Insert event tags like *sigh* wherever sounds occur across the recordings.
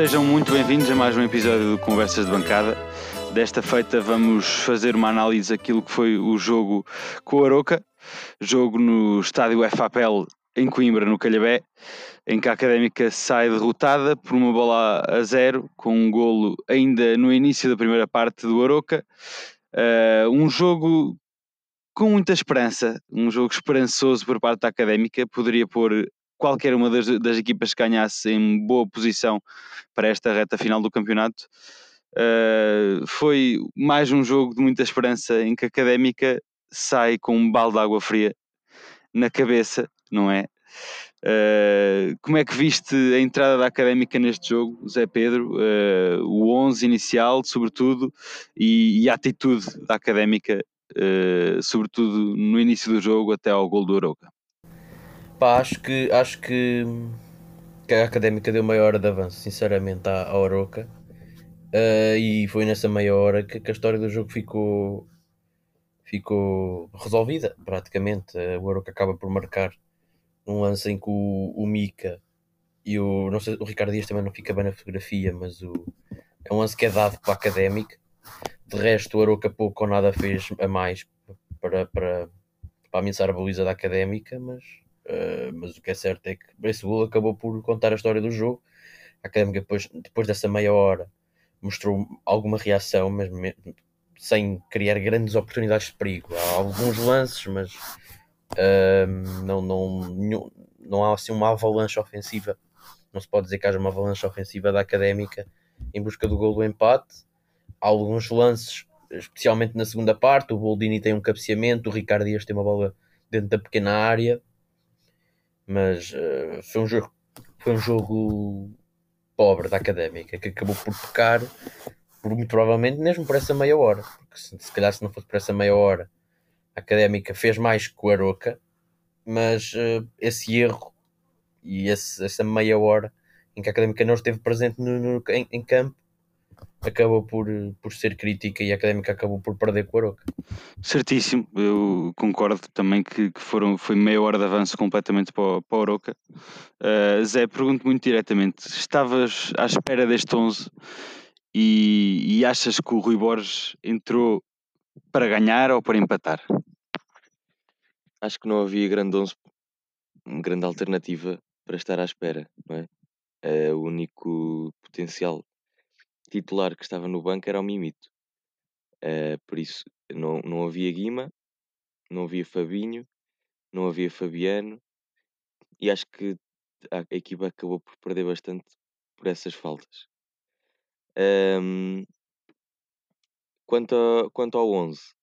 sejam muito bem-vindos a mais um episódio do Conversas de Bancada. Desta feita vamos fazer uma análise daquilo que foi o jogo com o Aroca, jogo no estádio FAPEL em Coimbra, no Calhabé, em que a Académica sai derrotada por uma bola a zero, com um golo ainda no início da primeira parte do Aroca. Uh, um jogo com muita esperança, um jogo esperançoso por parte da Académica, poderia pôr qualquer uma das, das equipas que ganhasse em boa posição para esta reta final do campeonato. Uh, foi mais um jogo de muita esperança em que a Académica sai com um balde de água fria na cabeça, não é? Uh, como é que viste a entrada da Académica neste jogo, Zé Pedro? Uh, o 11 inicial, sobretudo, e, e a atitude da Académica, sobretudo no início do jogo até ao gol do Aroca. Pá, acho que, acho que, que a Académica deu meia hora de avanço, sinceramente, à, à Oroca. Uh, e foi nessa meia hora que, que, a história do jogo ficou, ficou resolvida, praticamente. Uh, o Oroca acaba por marcar um lance em que o, o Mika e o, não sei, o Ricardo Dias também não fica bem na fotografia, mas o, é um lance que é dado para a Académica. De resto, o Aroca pouco ou nada fez a mais para, para, para ameaçar a baliza da Académica, mas Uh, mas o que é certo é que Brace Bull acabou por contar a história do jogo. A Académica, depois, depois dessa meia hora, mostrou alguma reação, mas sem criar grandes oportunidades de perigo. Há alguns lances, mas uh, não, não, não há assim uma avalanche ofensiva. Não se pode dizer que haja uma avalanche ofensiva da Académica em busca do gol do empate. Há alguns lances, especialmente na segunda parte. O Boldini tem um cabeceamento, o Ricardo Dias tem uma bola dentro da pequena área mas uh, foi um jogo foi um jogo pobre da académica que acabou por pecar por, muito provavelmente mesmo por essa meia hora. Porque se, se calhar se não fosse por essa meia hora a académica fez mais que o Aroca. Mas uh, esse erro e esse, essa meia hora em que a académica não esteve presente no, no em, em campo acabou por, por ser crítica e a académica acabou por perder com o Aroca. Certíssimo, eu concordo também que, que, foram, foi meia hora de avanço completamente para o, para o Aroca. Uh, Zé, pergunto muito diretamente: estavas à espera deste 11 e, e achas que o Rui Borges entrou para ganhar ou para empatar? Acho que não havia grande 11, grande alternativa para estar à espera, não é? é o único potencial titular que estava no banco era o Mimito. Uh, por isso não, não havia Guima, não havia Fabinho, não havia Fabiano e acho que a, equipa acabou por perder bastante por essas faltas. Um, quanto, a, quanto ao 11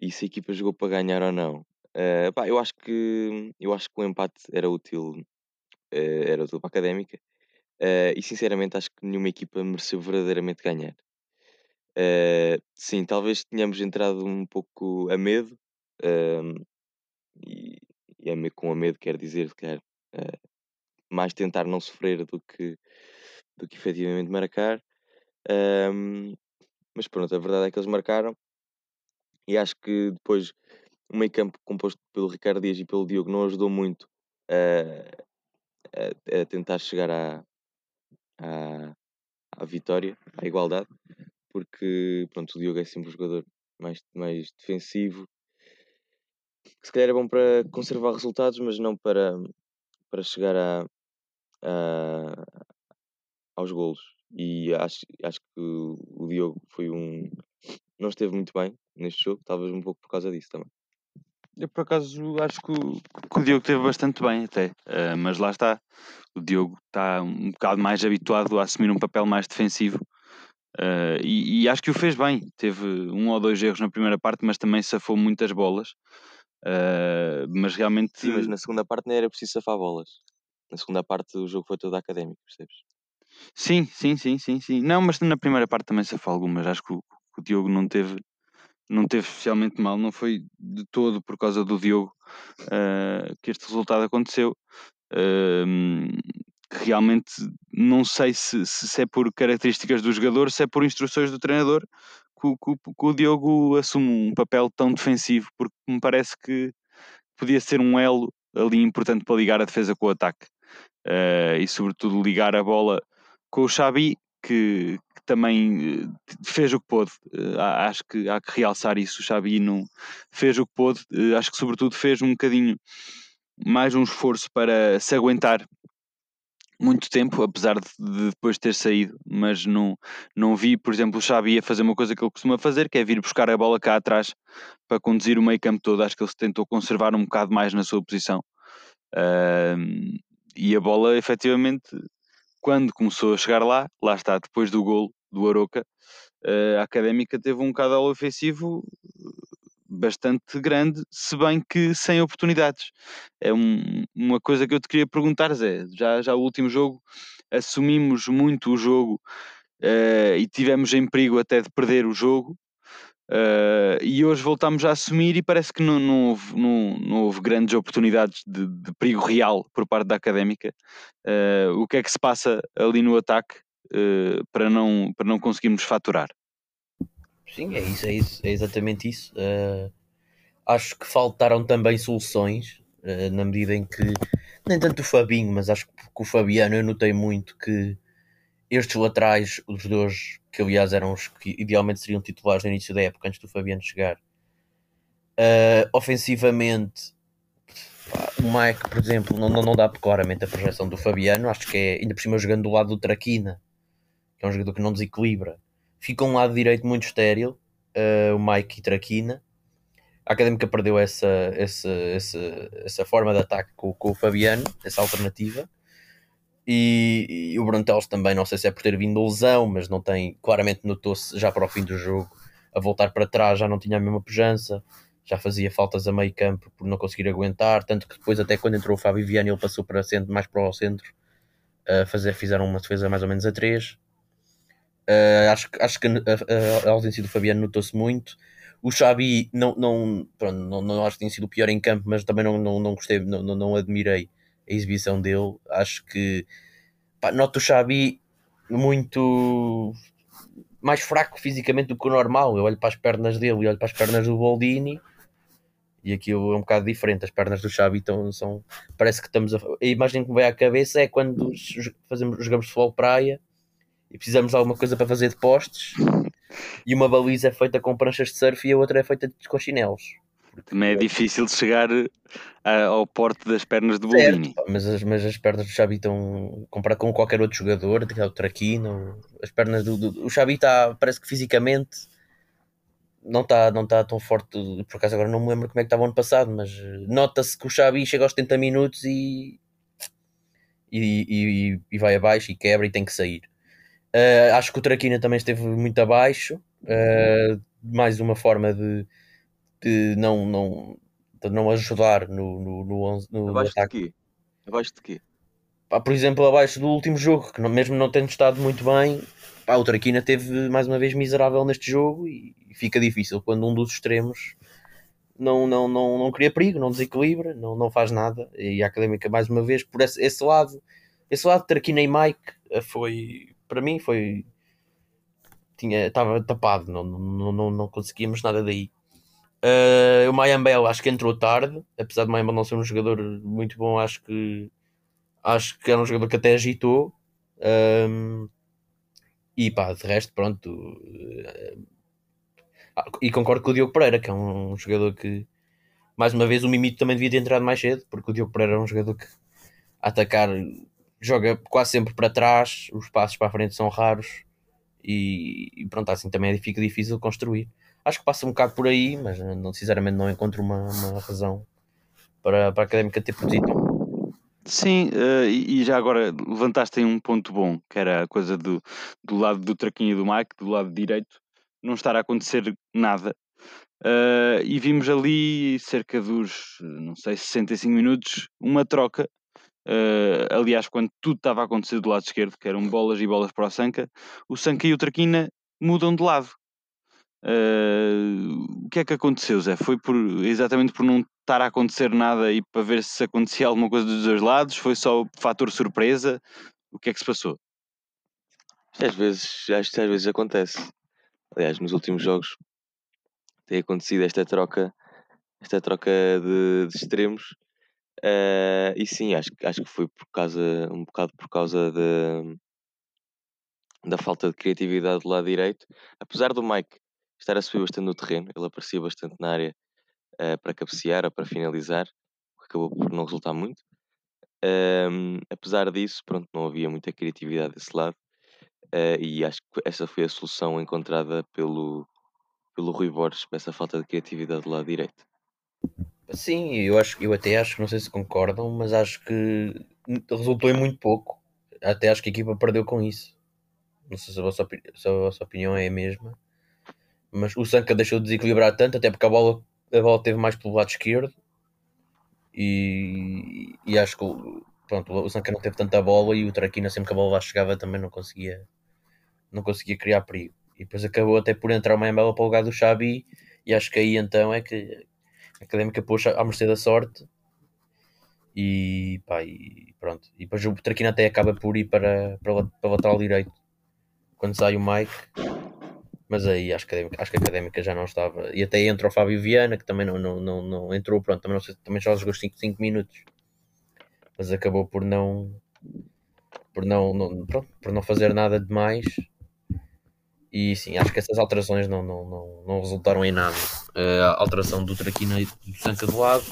e se a equipa jogou para ganhar ou não, uh, pá, eu acho que eu acho que o empate era útil, uh, era útil para a académica Uh, e sinceramente acho que nenhuma equipa mereceu verdadeiramente ganhar. Uh, sim, talvez tenhamos entrado um pouco a medo, uh, e, e a, com a medo quer dizer que uh, mais tentar não sofrer do que, do que efetivamente marcar. mas pronto, a verdade é que eles marcaram e acho que depois o meio campo composto pelo Ricardo Dias e pelo Diogo não ajudou muito a, a tentar chegar à, à, à vitória, à igualdade, porque pronto, o Diogo é sempre um jogador mais, mais defensivo, que se calhar é bom para conservar resultados, mas não para, para chegar a, a, aos golos. E acho, acho que o Diogo foi um. não esteve muito bem neste jogo, talvez um pouco por causa disso também. Eu por acaso acho que o, que o Diogo esteve bastante bem até, uh, mas lá está, o Diogo está um bocado mais habituado a assumir um papel mais defensivo uh, e, e, acho que o fez bem. Teve um ou dois erros na primeira parte, mas também safou muitas bolas. Uh, mas realmente. Sim, mas na segunda parte nem era preciso safar bolas. Na segunda parte o jogo foi todo académico, percebes? Sim, sim, sim, sim, sim. Não, mas na primeira parte também safou algumas. Acho que o, que o Diogo não teve não teve especialmente mal, não foi de todo por causa do Diogo uh, que este resultado aconteceu. Uh, realmente não sei se, se, é por características do jogador, se é por instruções do treinador que, que, que, o Diogo assume um papel tão defensivo, porque me parece que podia ser um elo ali importante para ligar a defesa com o ataque uh, e, sobretudo, ligar a bola com o Xabi, que, também eh, fez o que pôde. Eh, acho que há que realçar isso. O Xabi não fez o que pôde. Eh, acho que, sobretudo, fez um bocadinho mais um esforço para se aguentar muito tempo, apesar de, de depois ter saído, mas não, não vi, por exemplo, o Xabi a fazer uma coisa que ele costuma fazer, que é vir buscar a bola cá atrás para conduzir o meio campo todo. Acho que ele se tentou conservar um bocado mais na sua posição. Uh, e a bola, efetivamente, quando começou a chegar lá, lá está, depois do golo do Aroca, uh, a Académica teve um caudal ofensivo bastante grande, se bem que sem oportunidades. É um, uma coisa que eu te queria perguntar, Zé. Já, já o último jogo assumimos muito o jogo uh, e tivemos em perigo até de perder o jogo. Uh, e hoje voltamos a assumir e parece que não, não, houve, não, não houve grandes oportunidades de, de, perigo real por parte da académica. Uh, o que é que se passa ali no ataque uh, para, não, para não conseguirmos faturar? Sim, é isso, é, isso, é exatamente isso. acho que faltaram também soluções, na medida em que, nem tanto o Fabinho, mas acho que o Fabiano eu notei muito que estes laterais, os dois, que aliás eram os que idealmente seriam titulares no início da época, antes do Fabiano chegar, uh, ofensivamente, o Mike, por exemplo, não, não, não dá claramente a projeção do Fabiano, acho que é ainda por cima jogando do lado do Traquina, que é um jogador que não desequilibra. Fica um lado direito muito estéril, uh, o Mike e Traquina. A Académica perdeu essa, essa, essa, essa forma de ataque com, com o Fabiano, essa alternativa. E, e, o Brantelos também, não sei se é por ter vindo lesão, mas não tem, claramente notou-se já para o fim do jogo, a voltar para trás já não tinha a mesma pujança, já fazia faltas a meio campo por não conseguir aguentar, tanto que depois até quando entrou o Fábio Viana ele passou para centro, mais para o centro, a fazer, fizeram uma defesa mais ou menos a 3. Uh, acho, acho que a, a, a ausência do Fabiano notou-se muito. O Xabi não, não, pronto, não, não acho que tenha sido o pior em campo, mas também não, não, não gostei, não, não, não admirei a exibição dele. Acho que pá, noto o Xabi muito mais fraco fisicamente do que o normal. Eu olho para as pernas dele e olho para as pernas do Boldini e aquilo é um bocado diferente. As pernas do Xabi estão, são. Parece que estamos a. A imagem que me vem à cabeça é quando fazemos, jogamos futebol praia e precisamos de alguma coisa para fazer de postes e uma baliza é feita com pranchas de surf e a outra é feita de, com chinelos. Também é difícil de chegar a, ao porte das pernas do Bolini. Mas as, mas as pernas do Xabi estão comparado com qualquer outro jogador, o Traquino, as pernas do, do, o Xabi está, parece que fisicamente não está não tá tão forte, por acaso agora não me lembro como é que estava ano passado, mas eh, nota-se que o Xabi chega aos 70 minutos e, e, e, e, vai abaixo e quebra e tem que sair. Uh, acho que o Traquina também esteve muito abaixo, uh, mais uma forma de de não, não, de não ajudar no, no, no, no abaixo ataque. de quê? Abaixo de quê? Pá, por exemplo, abaixo do último jogo, que não, mesmo não tendo estado muito bem, pá, o Traquina teve mais uma vez miserável neste jogo e, e fica difícil quando um dos extremos não, não, não, não cria perigo, não desequilibra, não, não faz nada. E a Académica, mais uma vez, por esse, esse lado, esse lado, Traquina e Mike eh, foi, para mim, foi. Tinha, estava tapado, não, não, não, não conseguíamos nada daí. Uh, o Mayambel acho que entrou tarde, apesar de Mayambel não ser um jogador muito bom, acho que acho que era um jogador que até agitou. Um, e pá, de resto, pronto. Uh, e concordo com o Diogo Pereira, que é um, um, jogador que, mais uma vez, o Mimito também devia ter entrado mais cedo, porque o Diogo Pereira é um jogador que atacar joga quase sempre para trás, os passos para a frente são raros e, e pronto, assim também fica difícil construir. Acho que passa um bocado por aí, mas não, sinceramente não encontro uma, uma razão para, para a académica ter posição. Sim, uh, e já agora levantaste aí um ponto bom, que era a coisa do, do lado do Traquinho do Mike, do lado direito, não estar a acontecer nada. Uh, e vimos ali cerca dos, não sei, 65 minutos, uma troca. Uh, aliás, quando tudo estava a acontecer do lado esquerdo, que eram bolas e bolas para o Sanca, o Sanca e o Traquina mudam de lado. Uh, o que é que aconteceu, Zé? Foi por, exatamente por não estar a acontecer nada e para ver se acontecia alguma coisa dos dois lados? Foi só o fator surpresa? O que é que se passou? Às vezes, acho que às vezes acontece. Aliás, nos últimos jogos tem acontecido esta troca, esta troca de, de extremos. Uh, e sim, acho, acho que foi por causa, um bocado por causa de, da falta de criatividade do lado direito. Apesar do Mike estar a subir bastante no terreno, ele aparecia bastante na área uh, para cabecear ou para finalizar, o que acabou por não resultar muito. Um, apesar disso, pronto, não havia muita criatividade desse lado. Uh, e acho que essa foi a solução encontrada pelo, pelo Rui Borges para essa falta de criatividade do lado direito. Sim, eu, acho, eu até acho, não sei se concordam, mas acho que resultou em muito pouco. Até acho que a equipa perdeu com isso. Não sei se a vossa, se a vossa opinião é a mesma. Mas o Sanca deixou de desequilibrar tanto, até porque a bola, a bola teve mais pelo lado esquerdo. E, e acho que pronto, o Sanca não teve tanta bola e o Traquina sempre que a bola lá chegava também não conseguia não conseguia criar perigo. E depois acabou até por entrar uma embela para o lugar do Xabi e acho que aí então é que a Académica pôs à mercê da sorte e, pá, e pronto. E depois o Traquina até acaba por ir para, para, para lateral direito quando sai o Mike. Mas aí acho que, acho que a Académica já não estava. E até entra o Fábio Viana, que também não, não, não, não entrou, pronto, também, não sei, também só jogou 5 minutos. Mas acabou por não. Por não, não, pronto, por não fazer nada de mais e sim, acho que essas alterações não, não, não, não resultaram em nada. A alteração do Traquina e do Sanca do lado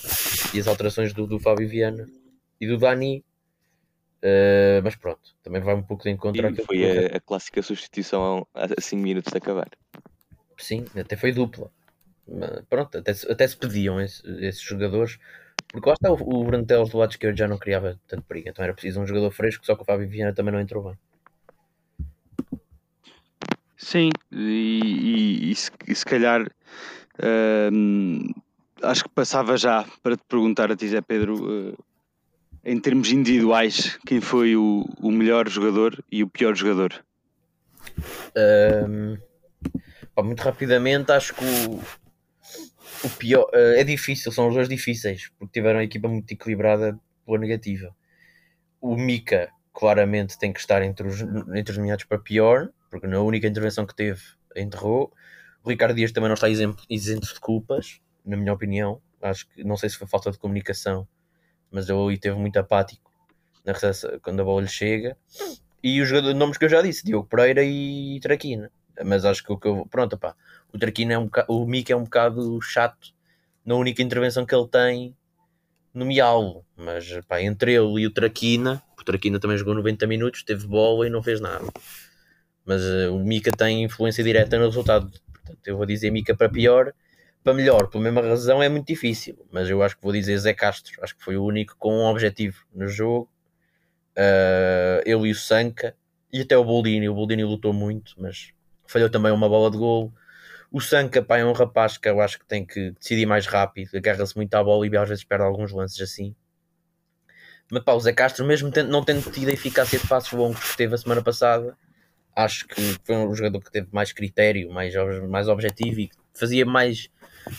e as alterações do, do Fábio Viana e do Dani. Uh, mas pronto, também vai um pouco de encontro àquilo Foi a, a, clássica substituição a 5 minutos de acabar. Sim, até foi dupla. Mas, pronto, até, até se pediam esse, esses jogadores, porque lá está o, o Brantelos do lado esquerdo já não criava tanto perigo, então era preciso um jogador fresco, só que o Fábio Viana também não entrou bem. Sim, e, e, e, se, calhar uh, acho que passava já para te perguntar a ti, Zé Pedro, uh, em termos individuais, quem foi o, o melhor jogador e o pior jogador? Um, pá, muito rapidamente, acho que o, o pior uh, é difícil, são os dois difíceis, porque tiveram a equipa muito equilibrada pela negativa. O Mika claramente tem que estar entre os, entre os nomeados para pior, porque na única intervenção que teve enterrou. O Ricardo Dias também não está isento, de culpas, na minha opinião. Acho que não sei se foi falta de comunicação, mas ele ali teve muito apático na recepção, quando a bola lhe chega. E os nomes que eu já disse, Diogo Pereira e Traquina. Mas acho que o que eu. Pronto, pá. O Traquina é um bocado, O Mick é um bocado chato na única intervenção que ele tem no Mialo. Mas pá, entre ele e o Traquina, o Traquina também jogou 90 minutos, teve bola e não fez nada mas uh, o Mika tem influência direta no resultado. Portanto, eu vou dizer Mika para pior, para melhor, pela mesma razão é muito difícil, mas eu acho que vou dizer Zé Castro, acho que foi o único com um objetivo no jogo. Uh, ele e o Sanca, e até o Boldini, o Boldini lutou muito, mas falhou também uma bola de gol. O Sanca, pá, é um rapaz que eu acho que tem que decidir mais rápido, agarra-se muito à bola e às vezes perde alguns lances assim. Mas pá, o Zé Castro, mesmo não tendo tido a eficácia de passos longos que teve a semana passada, acho que foi um jogador que teve mais critério, mais, mais objetivo e fazia mais,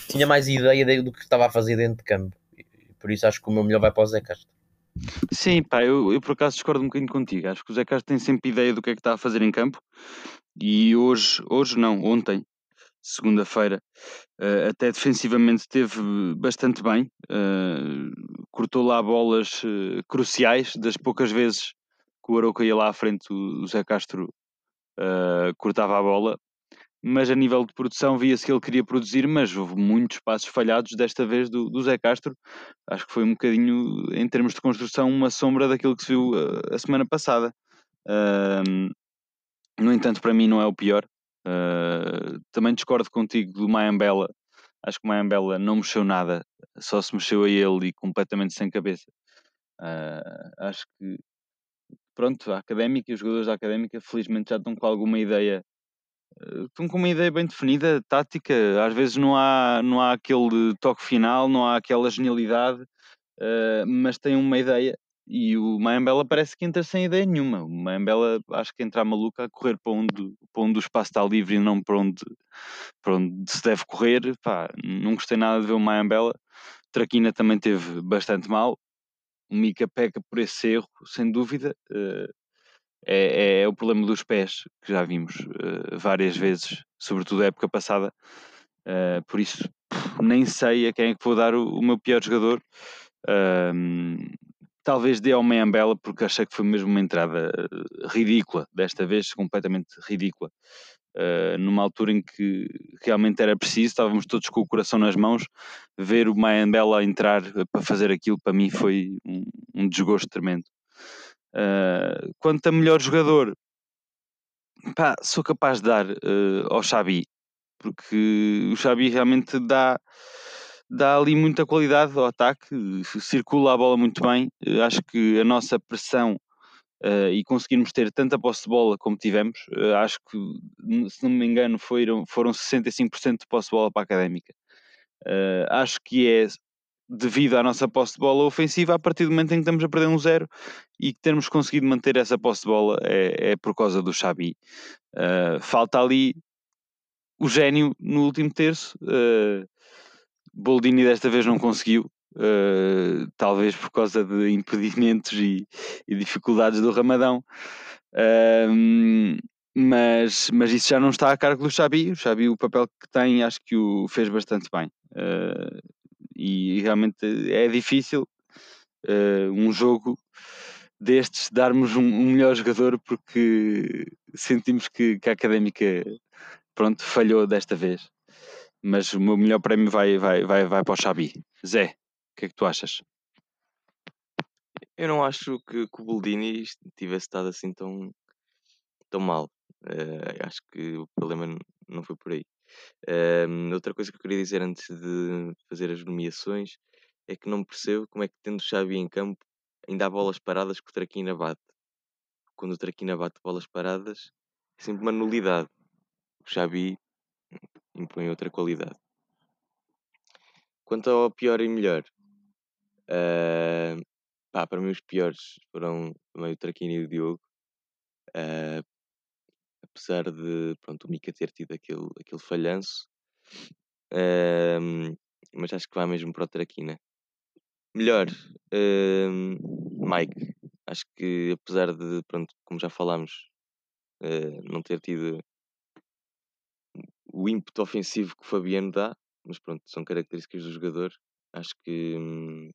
tinha mais ideia do que estava a fazer dentro de campo. Por isso acho que o meu melhor vai para o Zé Castro. Sim, pá, eu, eu por acaso discordo um bocadinho contigo. Acho que o Zé Castro tem sempre ideia do que é que está a fazer em campo e hoje, hoje não, ontem, segunda-feira, uh, até defensivamente esteve bastante bem. Uh, cortou lá bolas uh, cruciais, das poucas vezes que o Aroca ia lá à frente, o Zé Castro uh, cortava a bola, mas a nível de produção via-se que ele queria produzir, mas houve muitos passos falhados desta vez do, do Zé Castro. Acho que foi um bocadinho, em termos de construção, uma sombra daquilo que se viu a, a semana passada. No entanto, para mim não é o pior. Uh, também discordo contigo do Mayambela. Acho que o Mayambela não mexeu nada, só se mexeu a ele e completamente sem cabeça. Uh, acho que pronto, a académica e os jogadores da académica felizmente já estão com alguma ideia eh, estão com uma ideia bem definida, tática, às vezes não há, não há aquele toque final, não há aquela genialidade, uh, mas tem uma ideia e o Mayambela parece que entra sem ideia nenhuma. O Mayambela acho que entra maluca a correr para onde, para onde o espaço está livre e não para onde, para onde se deve correr. Pá, não gostei nada de ver o Mayambela. Traquina também teve bastante mal o Mika peca por esse erro, sem dúvida. Uh, é, é, o problema dos pés, que já vimos uh, várias vezes, sobretudo a época passada. Uh, por isso, nem sei a quem é que vou dar o, o meu pior jogador. Talvez dê ao Meiambela, porque achei que foi mesmo uma entrada eh, ridícula, desta vez completamente ridícula. Uh, numa altura em que realmente era preciso, estávamos todos com o coração nas mãos, ver o Mayambela entrar para fazer aquilo para mim foi um, um desgosto tremendo. Uh, quanto a melhor jogador, pá, sou capaz de dar uh, ao Xabi, porque o Xabi realmente dá, dá ali muita qualidade ao ataque, circula a bola muito bem. acho que a nossa pressão uh, e conseguirmos ter tanta posse de bola como tivemos, uh, acho que, se não me engano, foram, foram 65% de posse de bola para a académica. Uh, acho que é devido à nossa posse de bola ofensiva, a partir do momento em que estamos a perder um zero e que termos conseguido manter essa posse de bola é, é por causa do Xabi. falta ali o gênio no último terço. Boldini desta vez não conseguiu, uh, talvez por causa de impedimentos e, e dificuldades do Ramadão. Uh, mas, mas isso já não está a cargo do Xabi. O Xabi, o papel que tem, acho que o fez bastante bem. Uh, e realmente é difícil uh, um jogo destes darmos um, um, melhor jogador porque sentimos que, que a académica pronto, falhou desta vez. Mas o meu melhor prémio vai, vai, vai, vai para o Xabi. Zé que é que tu achas? Eu não acho que, que o Boldini tivesse estado assim tão, tão mal. Uh, acho que o problema não foi por aí. Uh, outra coisa que eu queria dizer antes de fazer as nomeações é que não percebo como é que tendo o Xavi em campo ainda há bolas paradas que o Traquina bate. Quando o Traquina bate bolas paradas é sempre uma nulidade. O Xavi impõe outra qualidade. Quanto ao pior e melhor, Uh, para mim os piores foram também o Traquini e o Diogo. Uh, apesar de pronto, o Mika ter tido aquele, aquele falhanço. Uh, mas acho que vai mesmo para o Traquina. Melhor, Mike. Acho que apesar de, pronto, como já falámos, não ter tido o ímpeto ofensivo que o Fabiano dá, mas pronto, são características do jogador. Acho que hum,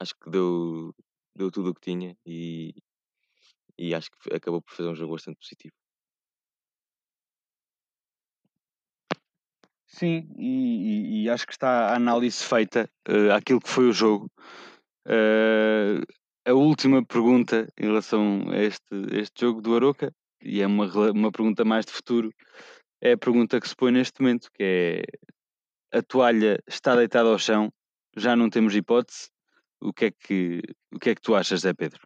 acho que deu, deu tudo o que tinha e, e acho que acabou por fazer um jogo bastante positivo. Sim, e, e, acho que está a análise feita uh, àquilo que foi o jogo. Uh, a última pergunta em relação a este, este jogo do Aroca, e é uma, uma pergunta mais de futuro, é a pergunta que se põe neste momento, que é a toalha está deitada ao chão, já não temos hipótese, o que é que, o que, é que tu achas, Zé Pedro?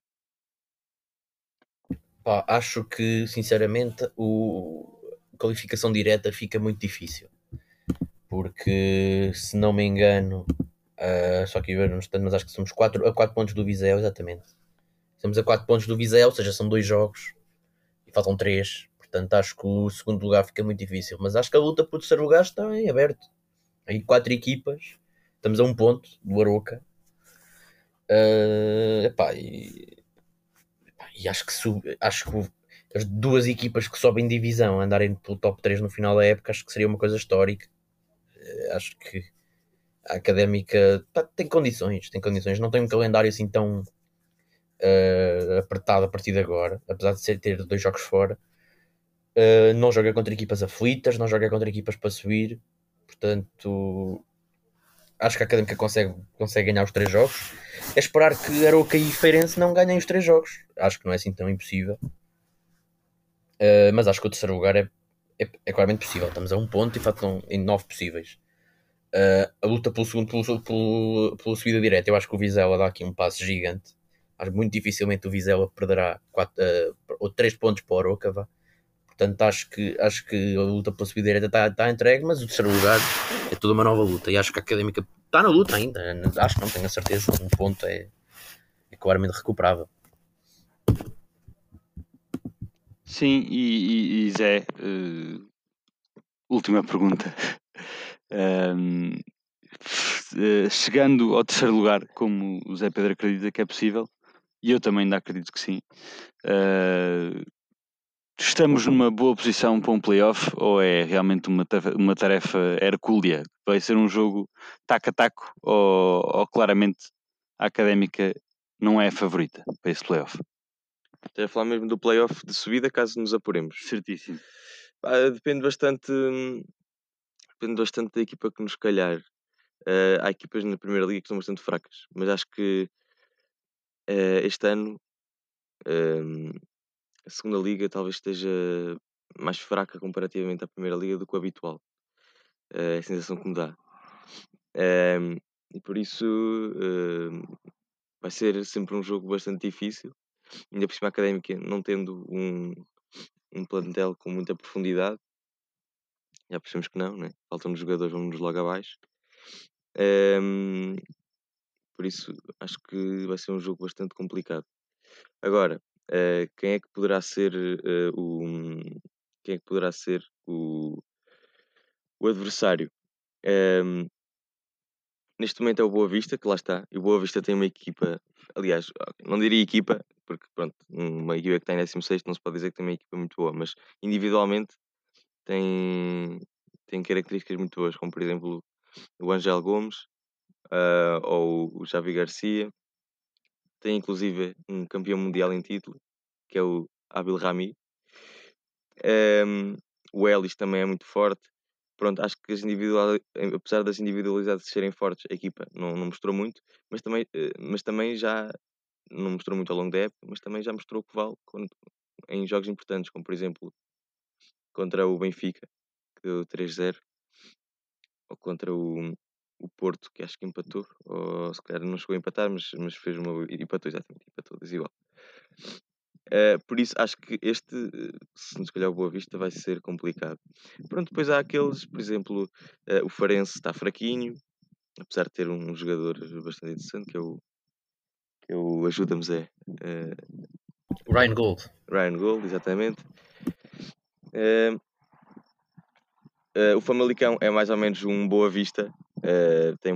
Pá, acho que, sinceramente, o a qualificação direta fica muito difícil. Porque, se não me engano, uh, só que eu não estou, mas acho que somos 4 a 4 pontos do Viseu, exatamente. Estamos a 4 pontos do Viseu, ou seja, são dois jogos e faltam 3. Portanto, acho que o segundo lugar fica muito difícil. Mas acho que a luta por terceiro lugar está em aberto. Aí quatro equipas, estamos a um ponto do Aroca Uh, epá, e, e, acho que sub, acho que as duas equipas que sobem divisão andarem pelo top 3 no final da época acho que seria uma coisa histórica. Uh, acho que a académica tá, tem condições, tem condições, não tem um calendário assim tão uh, apertado a partir de agora, apesar de ser, ter dois jogos fora. Não joga contra equipas aflitas, não joga contra equipas para subir, portanto acho que a Académica consegue, consegue ganhar os três jogos. É esperar que Aroca e Feirense não ganhem os três jogos. Acho que não é assim tão impossível. Uh, mas acho que o terceiro lugar é, é, é, claramente possível. Estamos a um ponto e faltam em nove possíveis. Uh, a luta pelo segundo, pelo, pelo, pela subida direta, eu acho que o Vizela dá aqui um passo gigante. Acho muito dificilmente o Vizela perderá quatro, uh, ou três pontos para o Aroca. Vá. Portanto, acho que, acho que a luta pela subida direta está, está entregue, mas o terceiro lugar é toda uma nova luta. E acho que a académica está na luta ainda. Acho que não tenho a certeza. Um ponto é, é claramente recuperável. Sim, e, e, e Zé, uh, última pergunta. *laughs* Um, uh, eh, chegando ao terceiro lugar, como o Zé Pedro acredita que é possível, e eu também ainda acredito que sim, uh, Estamos numa boa posição para um playoff ou é realmente uma tarefa, uma tarefa hercúlea? Vai ser um jogo taco a taco ou, ou claramente a Académica não é a favorita para esse playoff. Estás a falar mesmo do playoff de subida, caso nos apuremos. Certíssimo. Pá, depende bastante. Depende bastante da equipa que nos calhar. Eh, há equipas na Primeira Liga que são bastante fracas, mas acho que eh, este ano hum, a segunda liga talvez esteja mais fraca comparativamente à Primeira Liga do que o habitual. Eh, é a sensação que me dá. E por isso vai ser sempre um jogo bastante difícil. Ainda por cima académica não tendo um, um plantel com muita profundidade. Já percebemos que não, né? Faltam-nos jogadores, vamos logo abaixo. Por isso acho que vai ser um jogo bastante complicado. Agora, eh, quem é que poderá ser eh, o quem é que poderá ser o, o adversário? Ehm, neste momento é o Boa Vista, que lá está. E o Boa Vista tem uma equipa, aliás, não diria equipa, porque pronto, uma equipa que está em 16 não se pode dizer que tem uma equipa muito boa, mas individualmente tem, tem características muito boas, como por exemplo o Angel Gomes ah, ou o Javi Garcia. Tem inclusive um campeão mundial em título, que é o Abil Rami. Ehm, o Ellis também é muito forte. Pronto, acho que as individual, apesar das individualidades serem fortes, a equipa não, não mostrou muito, mas também, eh, mas também já não mostrou muito ao longo da época, mas também já mostrou que vale quando- em jogos importantes, como por exemplo contra o Benfica, que deu 3-0, ou contra o, o Porto, que acho que empatou, ou se calhar não chegou a empatar, mas, mas fez uma. empatou, exatamente, empatou, desigual. Eh, por isso acho que este, se nos calhar o Boa Vista, vai ser complicado. Pronto, depois há aqueles, por exemplo, eh, o Farense está fraquinho, apesar de ter um jogador bastante interessante, que é o, que é o Ajuda-me Zé, eh, Ryan Gold. Ryan Gold, exatamente. Eh, eh, o Famalicão é mais ou menos um Boa Vista, eh, tem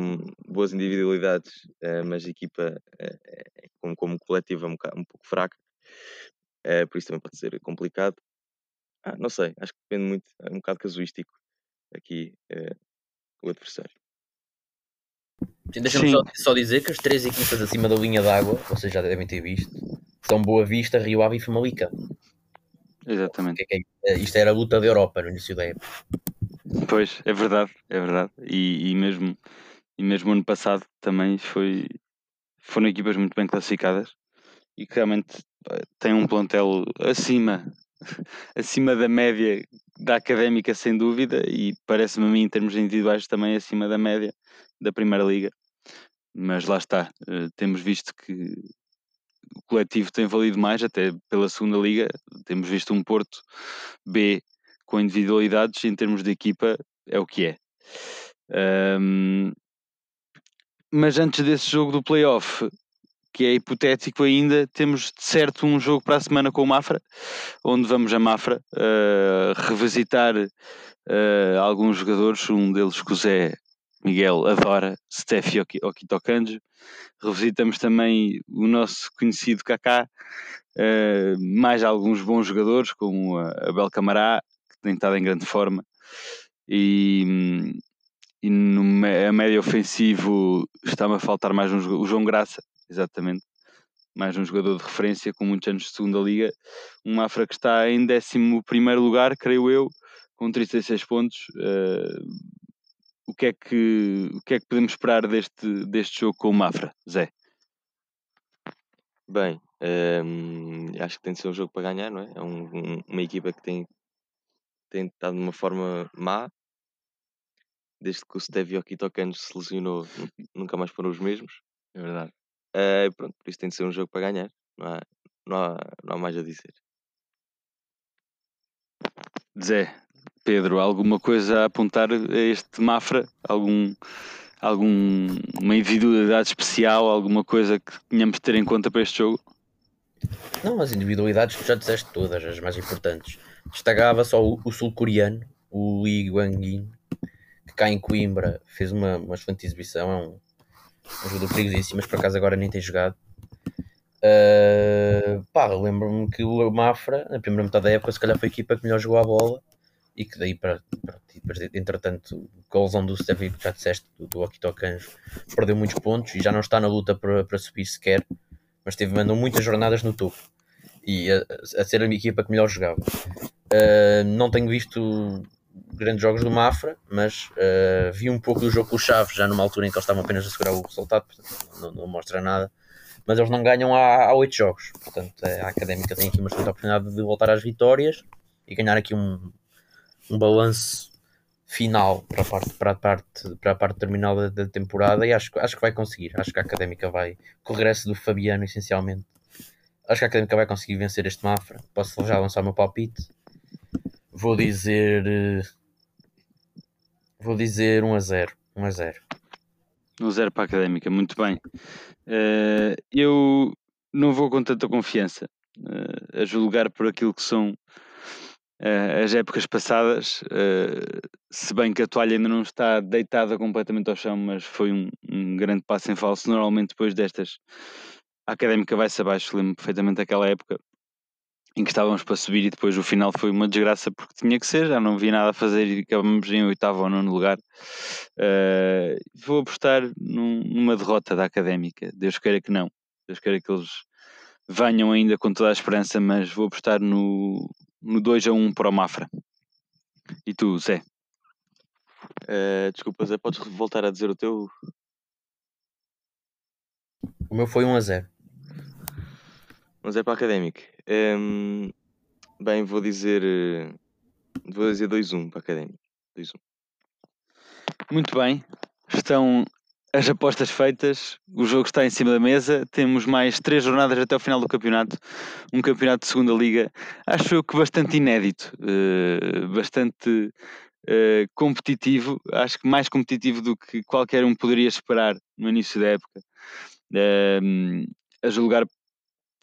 boas individualidades, eh, mas a equipa, é como, como coletivo, é um, um pouco fraca, por isso também pode ser complicado. Ah, não sei, acho que depende muito, é um bocado casuístico aqui o adversário. Deixa-me só, só dizer que as três equipas acima da linha d'água, vocês já devem ter visto, são Boa Vista, Rio Ave e Famalicão. Exatamente. É é? Isto era a luta da Europa no início da época. Pois, é verdade, é verdade. E, e mesmo, e mesmo ano passado também foi, foram equipas muito bem classificadas e que realmente têm um plantel acima, *laughs* acima da média da académica, sem dúvida, e parece-me a mim, em termos individuais, também acima da média da Primeira Liga. Mas lá está, eh, temos visto que o coletivo tem valido mais, até pela segunda liga. Temos visto um Porto B com individualidades, em termos de equipa, é o que é. Ahm, mas antes desse jogo do playoff, que é hipotético ainda, temos de certo um jogo para a semana com o Mafra, onde vamos a Mafra ah, revisitar ah, alguns jogadores, um deles que o Zé Miguel adora, Steffi Oki- Okitokanjo. Revisitamos também o nosso conhecido Kaká, ah, mais alguns bons jogadores, como a Abel Camará, que tem estado em grande forma, e, e no a médio ofensivo está-me a faltar mais um o João Graça, exatamente, mais um jogador de referência com muitos anos de segunda liga, um Mafra que está em 11 primeiro lugar, creio eu, com 36 pontos. eh, o que é que o que é que podemos esperar deste, deste jogo com o Mafra, Zé? Bem, ehm, acho que tem de ser um jogo para ganhar, não é? É um- um- uma equipa que tem, tem estado de uma forma má. Desde que o Stevie Okitokanjo se lesionou, nu- nunca mais foram os mesmos. É verdade. Eh, pronto, por isso tem de ser um jogo para ganhar. Não há, não há, não há mais a dizer. Zé, Pedro, alguma coisa a apontar a este Mafra? Algum, alguma individualidade especial, alguma coisa que tenhamos de ter em conta para este jogo? Não, as individualidades tu já disseste todas, as mais importantes. Destacava só o, o sul-coreano, o Lee Guangin, que cá em Coimbra fez uma, uma excelente exibição. É um, um jogador perigosíssimo, mas por acaso agora nem tem jogado. Uh, pá, lembro-me que o Mafra, na primeira metade da época, se calhar foi a equipa que melhor jogou a bola. e que daí para, para entretanto, Golzão do Stevie, que já disseste, do, do Okitokanjo, perdeu muitos pontos e já não está na luta para, para subir sequer, mas teve mandou muitas jornadas no topo e a, a ser a equipa que melhor jogava. Uh, não tenho visto grandes jogos do Mafra, mas uh, vi um pouco do jogo com o Chaves, já numa altura em que eles estavam apenas a segurar o resultado, não, não, mostra nada. Mas eles não ganham há oito jogos, portanto a Académica tem aqui uma excelente oportunidade de voltar às vitórias e ganhar aqui um, um balanço final para a parte, para a parte, para a parte terminal da, da, temporada e acho, acho que vai conseguir. Acho que a Académica vai, com o regresso do Fabiano, essencialmente, acho que a Académica vai conseguir vencer este Mafra. Posso já lançar o meu palpite. Vou dizer Vou dizer 1 a 0. 1 a 0. 1 a 0 para a Académica, muito bem. Uh, eu não vou com tanta confiança uh, a julgar por aquilo que são uh, as épocas passadas, se bem que a toalha ainda não está deitada completamente ao chão, mas foi um, um grande passo em falso. Normalmente depois destas, a Académica vai-se abaixo, lembro perfeitamente daquela época em que estávamos para subir e depois o final foi uma desgraça porque tinha que ser, já não havia nada a fazer e acabamos em oitavo ou nono lugar. Uh, vou apostar num, numa derrota da Académica, Deus queira que não, Deus queira que eles venham ainda com toda a esperança, mas vou apostar no, no 2 a 1 para o Mafra. E tu, Zé? Uh, desculpa, Zé, podes voltar a dizer o teu? O meu foi 1 a 0. 1 a 0 para a Académica. Um, bem, vou dizer. Eh, vou dizer 2-1 para a Académica. 2-1. Muito bem. Estão as apostas feitas, o jogo está em cima da mesa. Temos mais três jornadas até o final do campeonato. Um campeonato de segunda liga, acho eu que bastante inédito, uh, bastante uh, competitivo. Acho que mais competitivo do que qualquer um poderia esperar no início da época. A julgar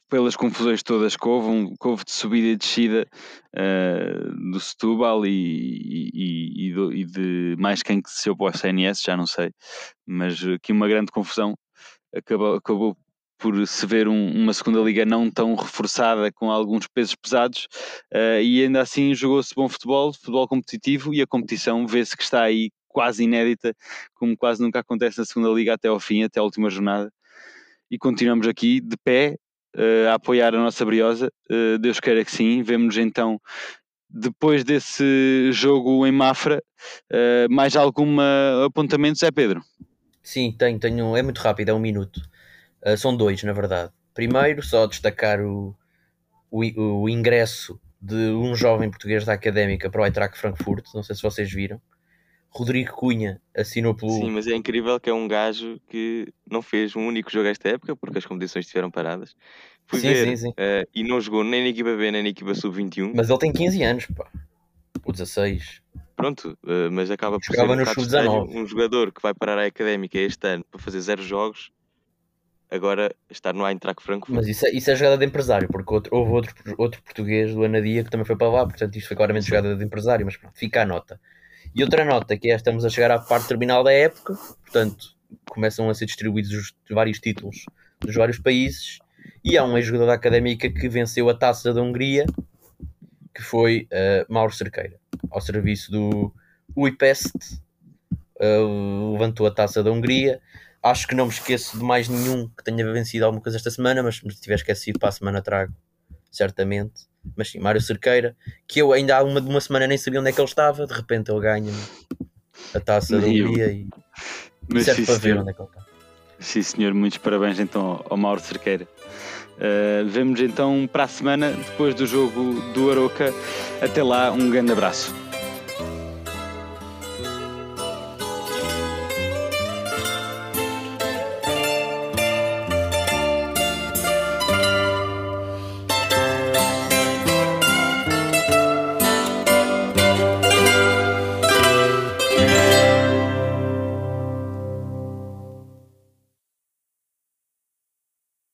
pelas confusões todas que houve, um, que houve de subida e descida uh, do Setúbal e, e, e, do, e, de mais quem que se opôs ao CNS, já não sei, mas aqui uma grande confusão. Acabou, acabou por se ver um, uma segunda liga não tão reforçada com alguns pesos pesados uh, e ainda assim jogou-se bom futebol, futebol competitivo e a competição vê-se que está aí quase inédita, como quase nunca acontece na segunda liga até ao fim, até a última jornada. E continuamos aqui de pé a apoiar a nossa Briosa. Uh, Deus queira que sim. Vemo-nos então depois desse jogo em Mafra. Uh, mais algum apontamento, Zé Pedro? Sim, tenho, tenho. É muito rápido, é um minuto. são dois, na verdade. Primeiro, só destacar o, o, o ingresso de um jovem português da Académica para o Eintracht Frankfurt. Não sei se vocês viram. Rodrigo Cunha assinou pelo. Sim, mas é incrível que é um gajo que não fez um único jogo esta época porque as competições estiveram paradas. Fui sim, ver sim, sim. Uh, e não jogou nem na equipa B nem na equipa sub-21. Mas ele tem 15 anos, pá. Ou 16. Pronto, uh, mas acaba por Jogava ser um, no sub-19. um jogador que vai parar a académica este ano para fazer zero jogos. Agora estar no Eintracht Frankfurt. Mas isso é, isso é jogada de empresário, porque outro, houve outro, outro português do Anadia que também foi para lá, portanto isto foi claramente jogada de empresário, mas pronto, fica a nota. E outra nota, que é estamos a chegar à parte terminal da época, portanto, começam a ser distribuídos os vários títulos dos vários países, e há um ex-jogador da Académica que venceu a taça da Hungria, que foi uh, Mauro Cerqueira, ao serviço do Uipest, uh, levantou a taça da Hungria. Acho que não me esqueço de mais nenhum que tenha vencido alguma coisa esta semana, mas se tiver esquecido para a semana trago, certamente. Mas sim, Mário Cerqueira, que eu ainda há uma, uma semana nem sabia onde é que ele estava, de repente ele ganha a taça do dia e, Mas serve para ver onde é que ele está. Sim, senhor, muitos parabéns então ao Mauro Cerqueira. Uh, vemos então para a semana, depois do jogo do Aroca. Até lá, um grande abraço.